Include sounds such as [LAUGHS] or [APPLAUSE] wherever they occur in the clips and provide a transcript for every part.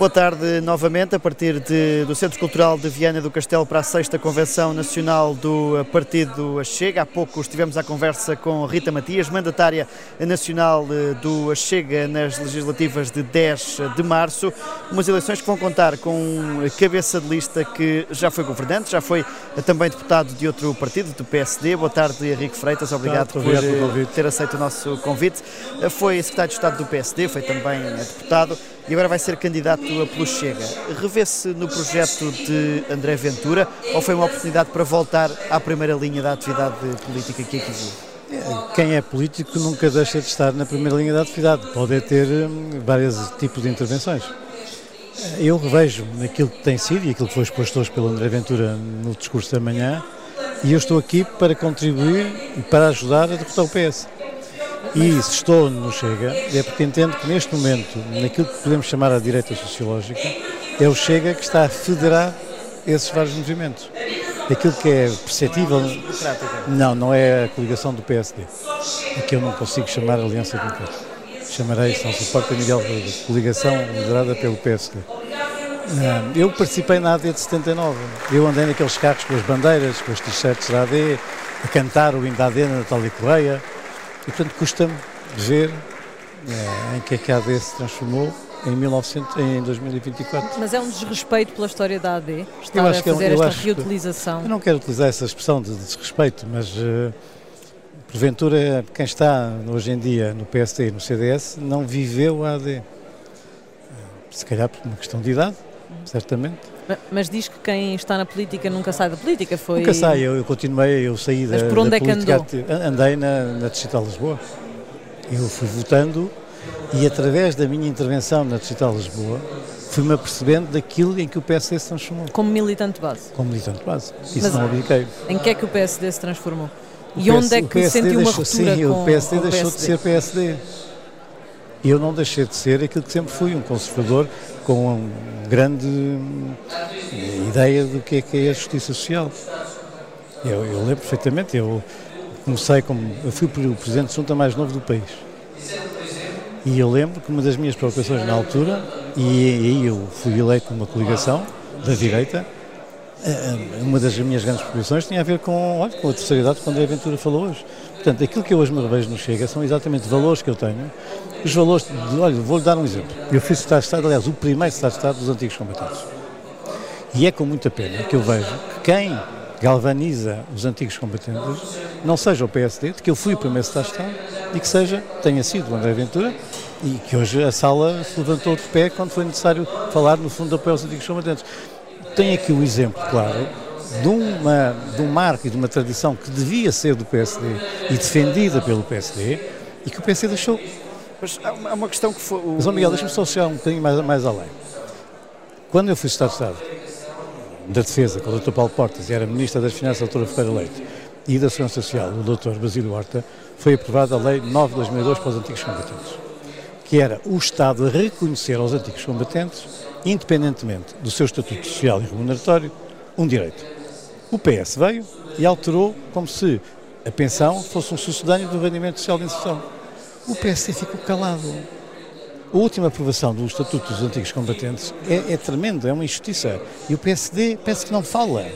Boa tarde novamente, a partir de, do Centro Cultural de Viana do Castelo para a sexta Convenção Nacional do Partido Chega. Há pouco estivemos à conversa com Rita Matias, mandatária nacional eh, do Chega nas legislativas de 10 de março. Umas eleições que vão contar com cabeça de lista que já foi governante, já foi também deputado de outro partido, do PSD. Boa tarde, Henrique Freitas, obrigado por eh, ter aceito o nosso convite. Eh, foi secretário de Estado do PSD, foi também deputado e agora vai ser candidato pelo Chega. Revê-se no projeto de André Ventura ou foi uma oportunidade para voltar à primeira linha da atividade política que aqui vive? Quem é político nunca deixa de estar na primeira linha da atividade, pode ter hum, vários tipos de intervenções. Eu revejo aquilo que tem sido e aquilo que foi exposto hoje pelo André Ventura no discurso da manhã e eu estou aqui para contribuir e para ajudar a derrotar o PS. E se estou no Chega, é porque entendo que neste momento, naquilo que podemos chamar a direita sociológica, é o Chega que está a federar esses vários movimentos. Aquilo que é perceptível. Não, não é a coligação do PSD. É que eu não consigo chamar Aliança Democrática. Chamarei, se não suporta, Miguel Rodrigues. Coligação liderada pelo PSD. Eu participei na AD de 79. Eu andei naqueles carros com as bandeiras, com os t-shirts da AD, a cantar o hino da AD na Natália Correia e, portanto, custa-me ver é, em que é que a AD se transformou em, 1900, em 2024. Mas é um desrespeito pela história da AD estar a fazer é um, esta reutilização? eu não quero utilizar essa expressão de desrespeito, mas uh, porventura quem está hoje em dia no PSD e no CDS não viveu a AD. Uh, se calhar por uma questão de idade, certamente. Mas diz que quem está na política nunca sai da política, foi... Nunca sai, eu, eu continuei, eu saí Mas da, por onde é que andou? andei na, na Digital Lisboa. Eu fui votando e através da minha intervenção na Digital Lisboa fui-me apercebendo daquilo em que o PSD se transformou. Como militante base? Como militante base. Isso Mas não abdiquei. Em que é que o PSD se transformou? O E PS onde é que PSD sentiu uma ruptura sim, com o PSD com o deixou de PSD? ser PSD. Eu não deixei de ser aquilo que sempre fui, um conservador com uma grande hum, ideia do que é que é a justiça social. Eu, eu lembro perfeitamente, eu comecei como, eu fui o presidente de junta mais novo do país. E eu lembro que uma das minhas preocupações na altura, e aí eu fui eleito numa coligação da direita, eh, uma das minhas grandes preocupações tinha a ver com, olha, com a terceira idade, quando a Aventura falou hoje. Portanto, aquilo que eu hoje me revejo no Chega são exatamente valores que eu tenho. Os valores, de, olha, vou-lhe dar um exemplo. Eu fui Estado de Estado, aliás, o primeiro Estado de Estado dos antigos combatentes. E é com muita pena que eu vejo que quem galvaniza os antigos combatentes não seja o PSD, de que eu fui o primeiro Estado de Estado, e que seja, tenha sido o André Ventura, e que hoje a sala se levantou de pé quando foi necessário falar no fundo de apoio aos antigos combatentes. Tem aqui o exemplo, claro, de, uma, de um marco e de uma tradição que devia ser do PSD e defendida pelo PSD e que o PSD deixou. Mas há uma- questão que foi. o- Mas, ó Miguel, deixa-me só chegar um bocadinho mais, mais além. Quando eu fui Estado de Estado da Defesa com o Dr. Paulo Portas e era Ministro das Finanças, a Dra. Ferreira Leite, e da Segurança Social, o Dr. Basílio Horta, foi aprovada a Lei 9 de 2002 para os antigos combatentes, que era o Estado a reconhecer aos antigos combatentes, independentemente do seu estatuto social e remuneratório, um direito. O PS veio e alterou como se a pensão fosse um sucedâneo do rendimento social de inserção. O PSD ficou calado. A última aprovação do Estatuto dos Antigos Combatentes é, é tremendo, é uma injustiça. E o PSD parece que não fala.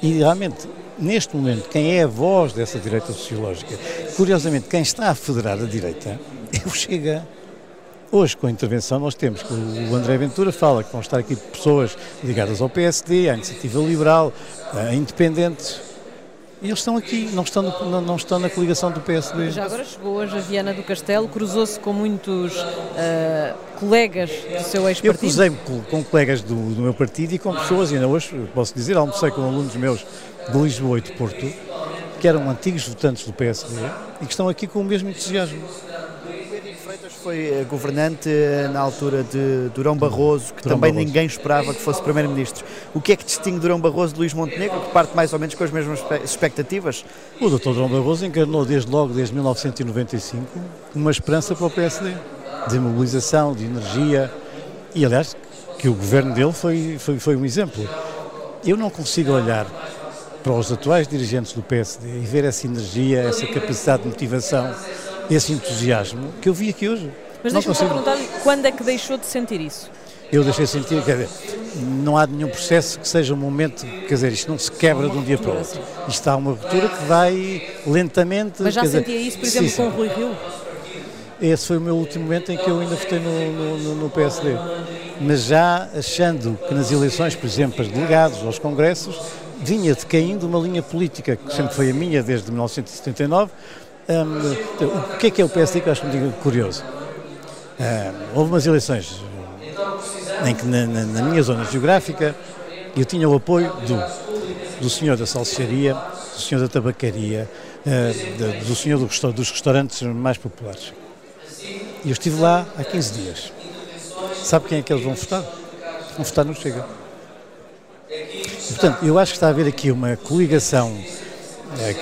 E realmente, neste momento, quem é a voz dessa direita sociológica, curiosamente, quem está a federar a direita, é o Chega. Hoje, com a intervenção, nós temos que o André Ventura fala que vão estar aqui pessoas ligadas ao PSD, à Iniciativa Liberal, a independentes. E eles estão aqui, não estão, no- não, estão na coligação do PSD. Já agora chegou hoje a Viana do Castelo, cruzou-se com muitos ah, colegas do seu Eu ex-partido. cruzei-me com, com colegas do, do meu partido e com pessoas, e ainda hoje posso dizer, almocei com alunos meus de Lisboa e de Porto, que eram antigos votantes do PSD e que estão aqui com o mesmo entusiasmo. Foi eh, governante eh, na altura de Durão Barroso, que Durão também Barroso. ninguém esperava que fosse primeiro-ministro. O que é que distingue Durão Barroso de Luís Montenegro, que parte mais ou menos com as mesmas expectativas? O Dr. Dom Barroso encarnou desde logo, desde 1995, uma esperança para o PSD, de mobilização, de energia, e aliás, que o governo dele foi, foi, foi um exemplo. Eu não consigo olhar para os atuais dirigentes do PSD e ver essa energia, essa capacidade de motivação, esse entusiasmo que eu vi aqui hoje. Mas deixa-me só perguntar-lhe quando é que deixou de sentir isso? eu deixei sentir, quer dizer, não há nenhum processo que seja um momento, quer dizer, isto não se quebra de um dia para o outro. Isto há uma ruptura que vai lentamente. Mas já sentia dizer, isso, por exemplo, sim, com o. Rui Rio? Esse foi o meu último momento em que eu ainda votei no, no, no- no PSD. Mas já achando que nas eleições, por exemplo, para os delegados, aos congressos, vinha decaindo uma linha política que sempre foi a minha desde 1979. Hum, o que é que é o PSD que eu acho muito curioso? Hum, houve umas eleições em que na, na- na minha zona geográfica eu tinha o apoio do, do senhor da salsicharia, do senhor da tabacaria, da- do senhor do dos restaurantes mais populares. E eu estive lá há 15 dias. Sabe quem é que eles vão votar? Vão votar no Chega. E, portanto, eu acho que está a haver aqui uma coligação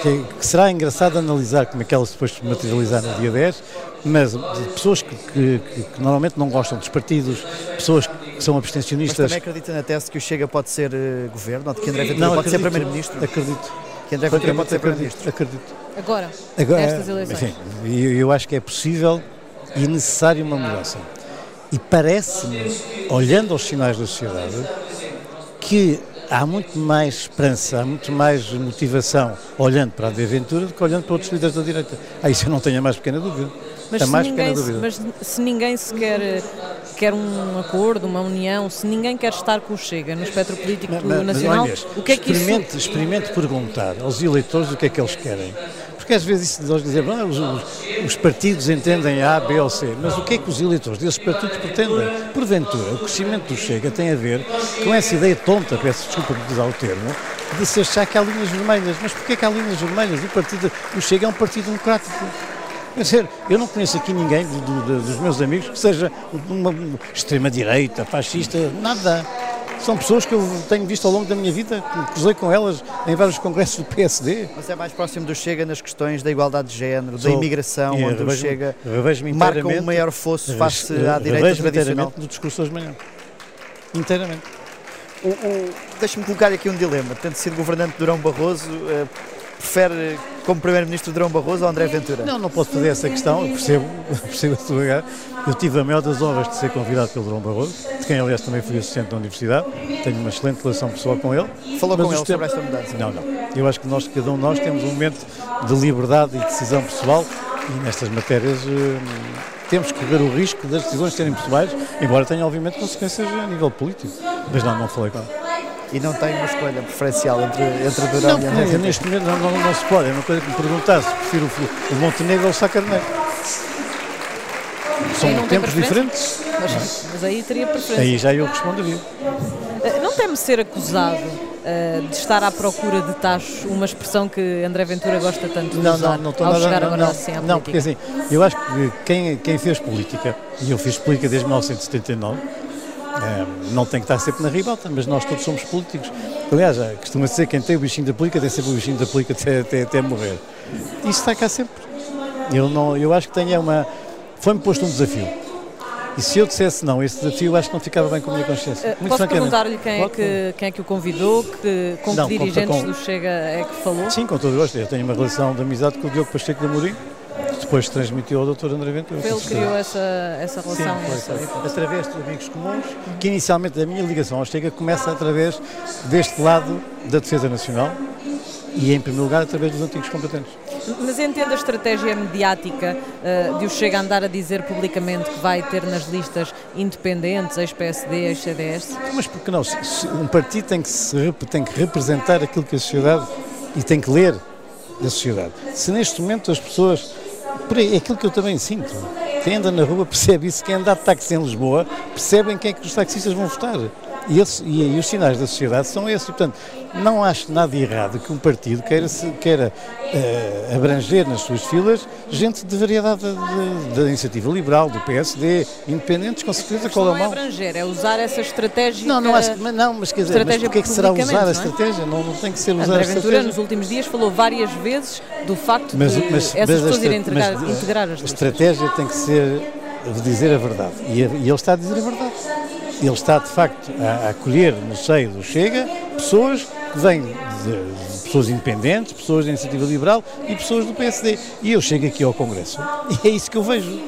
que, que será engraçado analisar como é que ela se depois se materializar no dia 10, mas de pessoas que, que- que- que normalmente não gostam dos partidos, pessoas que são Mas abstencionistas. também acredita na tese que o Chega pode ser eh, governo, ou de que André Ventura pode ser acredito, primeiro-ministro? Acredito. Que André Ventura pode ser acredito, primeiro-ministro? acredito. Agora, Agora, nestas eleições. Enfim, eu, eu acho que é possível e necessário uma mudança. E parece-me, olhando aos sinais da sociedade, que há muito mais esperança, há muito mais motivação olhando para a de Ventura do que olhando para outros líderes da direita. Ah, isso eu não tenho a mais pequena dúvida. Mas a se, mais ninguém, pequena se- dúvida. mas se ninguém se quer, quer um acordo, uma união, se ninguém quer estar com o Chega no espectro político Mas- mas, nacional, olha, o que é que isso... experimente, experimente perguntar aos eleitores o que é que eles querem. Porque às vezes de nós dizer, ah, os, os- os partidos entendem A, B ou C, mas o que é que os eleitores desses partidos pretendem? Porventura, o crescimento do Chega tem a ver com essa ideia tonta, peço desculpa por usar o termo, de se achar que há linhas vermelhas. Mas porquê que há linhas vermelhas? O, partido, o Chega é um partido democrático. Quer dizer, eu não conheço aqui ninguém do- do- dos meus amigos que seja uma extrema-direita, fascista, nada. São pessoas que eu tenho visto ao longo da minha vida, que cruzei com elas em vários congressos do PSD. Mas é mais próximo do Chega nas questões da igualdade de género, da Sou- imigração, e onde o Chega marca um maior fosso face à direita tradicional. do discurso hoje de manhã. Inteiramente. O- o- Deixa-me colocar aqui um dilema. Tendo sido governante de Durão Barroso, eh, prefere como Primeiro-Ministro Durão Barroso ou André Ventura? Não, não posso fazer essa questão, eu percebo, [LAUGHS] percebo a sua lugar. Eu tive a maior das honras de ser convidado pelo Dom Barroso, de quem aliás também fui assistente da Universidade, tenho uma excelente relação pessoal com ele. Falou com ele sobre esta mudança? Não, não. Eu acho que nós, cada um de nós, temos um momento de liberdade e decisão pessoal e nestas matérias eh, temos que correr o risco das decisões serem pessoais, embora tenha obviamente consequências a nível político. Mas não, não falei com ele. E não tem uma escolha preferencial entre, entre Durão Não, e André porque neste momento não, não, não se pode. É uma coisa que me perguntasse, prefiro o, o Montenegro ou o Sá Carneiro. São não tempos diferentes. Mas, mas aí teria preferência. Aí já eu responderia. Eh, Não teme ser acusado eh, de estar à procura de tachos, uma expressão que André Ventura gosta tanto de Não, usar não, não estou ao nada. chegar Não, agora não, assim à não, porque política. assim, eu acho que quem, quem fez política, e eu fiz política desde 1979, eh, não tem que estar sempre na ribalta, mas nós todos somos políticos. Aliás, eh, costuma dizer que quem tem o bichinho da política tem sempre o bichinho da política até, até, até morrer. Isso está cá sempre. Eu, não, eu acho que tenho uma. Foi-me posto um desafio. E se eu dissesse não, esse desafio acho que não ficava bem com a minha consciência. Eh, Muito Posso perguntar-lhe quem, é que, quem é que o convidou, que, com Não, que dirigentes com- do Chega é que falou? Sim, com todo o gosto. Eu tenho uma relação de amizade com o Diogo Pacheco de Amorim, depois transmitiu ao Dr. André Ventura. Ele criou essa, essa Sim, relação. foi, essa- foi. através de amigos comuns, que inicialmente a minha ligação ao Chega começa através deste lado da defesa nacional e, em primeiro lugar, através dos antigos combatentes. Mas entende a estratégia mediática eh, de o Chega a andar a dizer publicamente que vai ter nas listas independentes, ex-PSD, ex-CDS? Mas por que não? Se- se Um partido tem que, se, tem que representar aquilo que a sociedade e tem que ler da sociedade. Se neste momento as pessoas. Por aí, é aquilo que eu também sinto. Quem anda na rua percebe isso. Quem anda de táxi em Lisboa percebem quem é que os taxistas vão votar. E, esse- e- e os sinais da sociedade são esses. Portanto, não acho nada errado que um partido queira, se- queira eh, abranger nas suas filas gente de variedade da- iniciativa liberal, do PSD, independentes, com certeza, qual é Não o é mal. abranger, é usar essa estratégia. Não, não acho mas não, mas quer dizer, mas é que será usar a não é? estratégia? Não, não tem que ser usar a André Ventura, estratégia. nos últimos dias, falou várias vezes do facto Mas, de mas, essas a pessoas irem integrar, integrar as a estratégia tem que ser dizer a verdade. E, a- e ele está a dizer a verdade. Ele está, de facto, a, acolher no seio do Chega pessoas que vêm de, de pessoas independentes, pessoas da iniciativa liberal e pessoas do PSD. E eu chego aqui ao Congresso e é isso que eu vejo.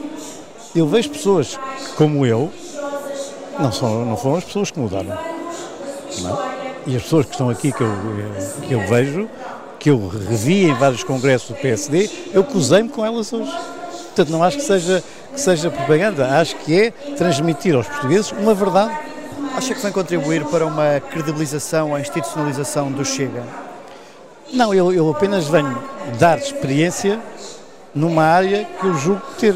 Eu vejo pessoas como eu, Não, são, não foram as pessoas que mudaram. É? E as pessoas que estão aqui que eu, que eu vejo, que eu revi em vários congressos do PSD, eu cozei-me com elas hoje. Portanto, não acho que seja, que seja propaganda, acho que é transmitir aos portugueses uma verdade. Acha que vem contribuir para uma credibilização, a institucionalização do Chega? Não, eu, eu apenas venho dar experiência numa área que eu julgo ter,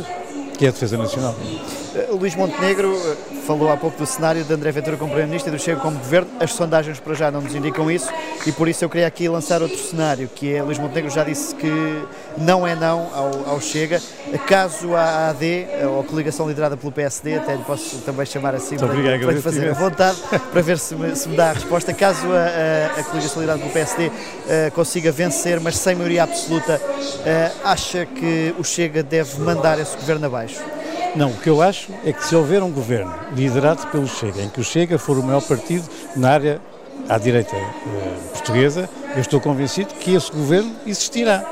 que é a defesa nacional. O Luís Montenegro eh, falou há pouco do cenário de André Ventura como Primeiro-Ministro e do Chega como Governo. As sondagens para já não nos indicam isso e por isso eu queria aqui lançar outro cenário, que é Luís Montenegro já disse que não é não ao, ao Chega. Caso a AD, ou a coligação liderada pelo PSD, até lhe posso também chamar assim para, obrigado, para lhe fazer a vontade, para ver se me, se me, dá a resposta. Caso a, a, a coligação liderada pelo PSD uh, eh, consiga vencer, mas sem maioria absoluta, uh, acha que o Chega deve mandar esse governo abaixo? Não, o que eu acho é que se houver um governo liderado pelo Chega, em que o Chega for o maior partido na área à direita eh, portuguesa, eu estou convencido que esse governo existirá.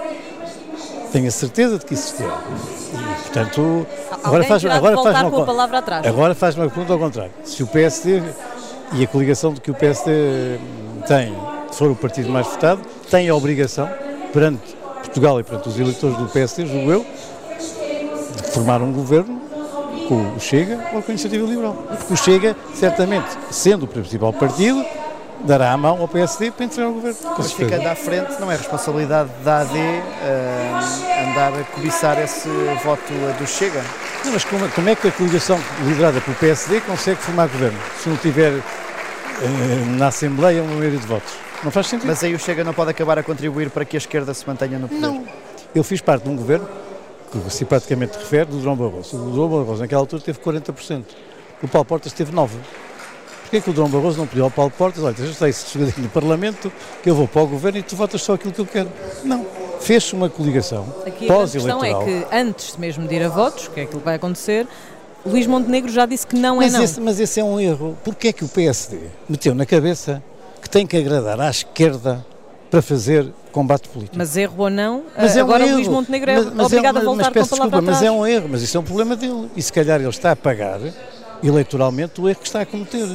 Tenho a certeza de que existirá. E, portanto, agora faz, agora faz uma, palavra atrás. Agora faz uma pergunta ao contrário. Se o PSD e a coligação de que o PSD tem for o partido mais votado, tem a obrigação, perante Portugal e perante os eleitores do PSD, julgo eu, de formar um governo com o Chega ou com a Iniciativa Liberal. Porque o Chega, certamente, sendo o principal partido, dará a mão ao PSD para entregar o governo. Mas ficando à frente, não é responsabilidade da AD uh, andar a cobiçar esse voto do Chega? Não, mas como, como, é que a coligação liderada pelo PSD consegue formar governo se não tiver uh, na Assembleia uma maioria de votos? Não faz sentido. Mas aí o Chega não pode acabar a contribuir para que a esquerda se mantenha no poder? Não. Eu fiz parte de um governo que simpaticamente refere, do João Barroso. O João Barroso naquela altura teve 40%. O Paulo Portas teve 9%. Porquê que o João Barroso não pediu ao Paulo Portas, olha, já está esse chegadinho no Parlamento, que eu vou para o Governo e tu votas só aquilo que eu quero? Não. Fez-se uma coligação pós-eleitoral. A questão é que antes mesmo de ir a votos, que é aquilo que vai acontecer, Luís Montenegro já disse que não mas é não. Esse, mas esse é um erro. Porquê é que o PSD meteu na cabeça que tem que agradar à esquerda para fazer combate político. Mas erro ou não, mas é agora um Luís Montenegro é mas, mas obrigado é, a voltar mas, palavra desculpa, Mas é um erro, mas isso é um problema dele. E se calhar ele está a pagar eleitoralmente o erro que está a cometer.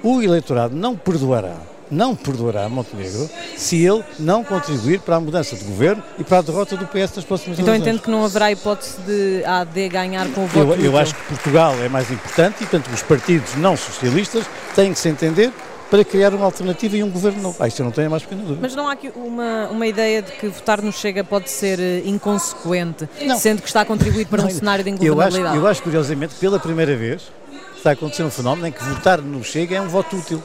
O eleitorado não perdoará, não perdoará Montenegro se ele não contribuir para a mudança de governo e para a derrota do PS nas próximas então, eleições. Então entendo que não haverá hipótese de a AD ganhar com o voto Eu, eu acho que Portugal é mais importante e, portanto, os partidos não socialistas têm que se entender para criar uma alternativa e um governo novo. Ah, isso eu não tenho a mais pequena dúvida. Mas não há aqui uma, uma ideia de que votar no Chega pode ser eh, inconsequente, não. sendo que está a contribuir para não, um cenário de ingovernabilidade? Eu acho, eu acho, curiosamente, pela primeira vez, está a acontecer um fenómeno em que votar no Chega é um voto útil.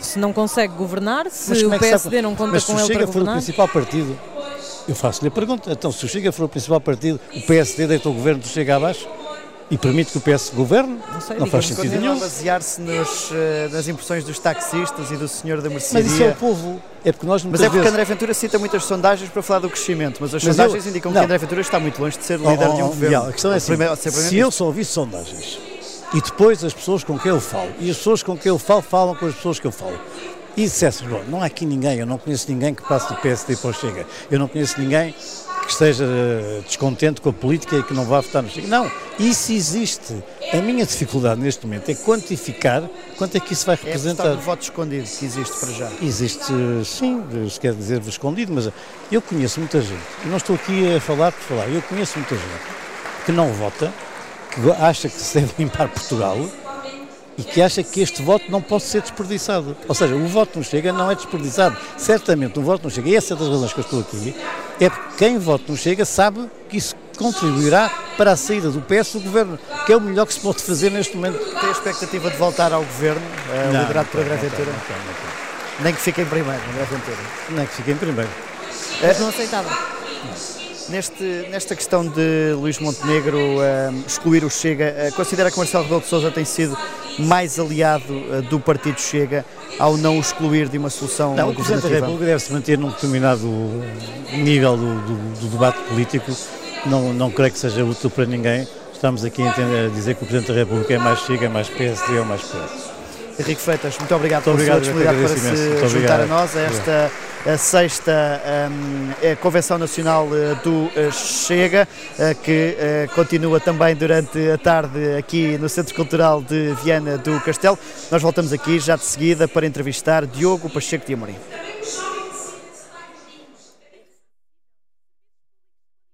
Se não consegue governar, se o PSD não conta mas com ele para governar... Mas se o Chega for o principal partido, eu faço-lhe a pergunta, então se o Chega for o principal partido, o PSD deita o governo do Chega abaixo? E permite que o PS governe, não, sei, não faz sentido nenhum. basear-se uh, nas impressões dos taxistas e do senhor da mercearia. Mas isso é o povo. É porque nós mas é porque vezes... André Ventura cita muitas sondagens para falar do crescimento, mas as mas sondagens eu... indicam não. que André Ventura está muito longe de ser oh, líder oh, de um oh, governo. A questão é assim, primeiro, se eu só ouvir sondagens e depois as pessoas com quem eu falo, e as pessoas com quem eu falo falam com as pessoas que eu falo, e dissesse, bom, não há aqui ninguém, eu não conheço ninguém que passe do PSD para o Chega, eu não conheço ninguém que esteja eh, descontente com a política e que não vá votar no Chega. Não, isso existe. A minha dificuldade neste momento é quantificar quanto é que isso vai representar. É o voto escondido que existe para já. Existe, sim, se quer dizer escondido, mas eu conheço muita gente, e não estou aqui a falar por falar, eu conheço muita gente que não vota, que acha que se deve limpar Portugal e que acha que este voto não pode ser desperdiçado. Ou seja, o voto não chega não é desperdiçado. Certamente o voto não chega, e essa é das razões que eu estou aqui, é porque quem voto não chega sabe que isso contribuirá para a saída do PS do governo, que é o melhor que se pode fazer neste momento. Tem a expectativa de voltar ao governo, uh, não, liderado por André Ventura? Nem que fique em primeiro, André Ventura. Nem que fique em primeiro. Mas não aceitava. Neste, nesta questão de Luís Montenegro uh, excluir o Chega, uh, considera que Marcelo Rebelo de Sousa tem sido mais aliado uh, do Partido Chega ao não o excluir de uma solução Não, o Presidente da República deve se manter num determinado nível do, do, do, debate político. Não, não creio que seja útil para ninguém. Estamos aqui a, dizer que o Presidente da República é mais Chega, é mais PSD ou mais PS. Henrique Freitas, muito obrigado muito pela obrigado, sua disponibilidade para se juntar a nós a esta a sexta um, Convenção Nacional do Chega, que continua também durante a tarde aqui no Centro Cultural de Viana do Castelo. Nós voltamos aqui já de seguida para entrevistar Diogo Pacheco de Amorim.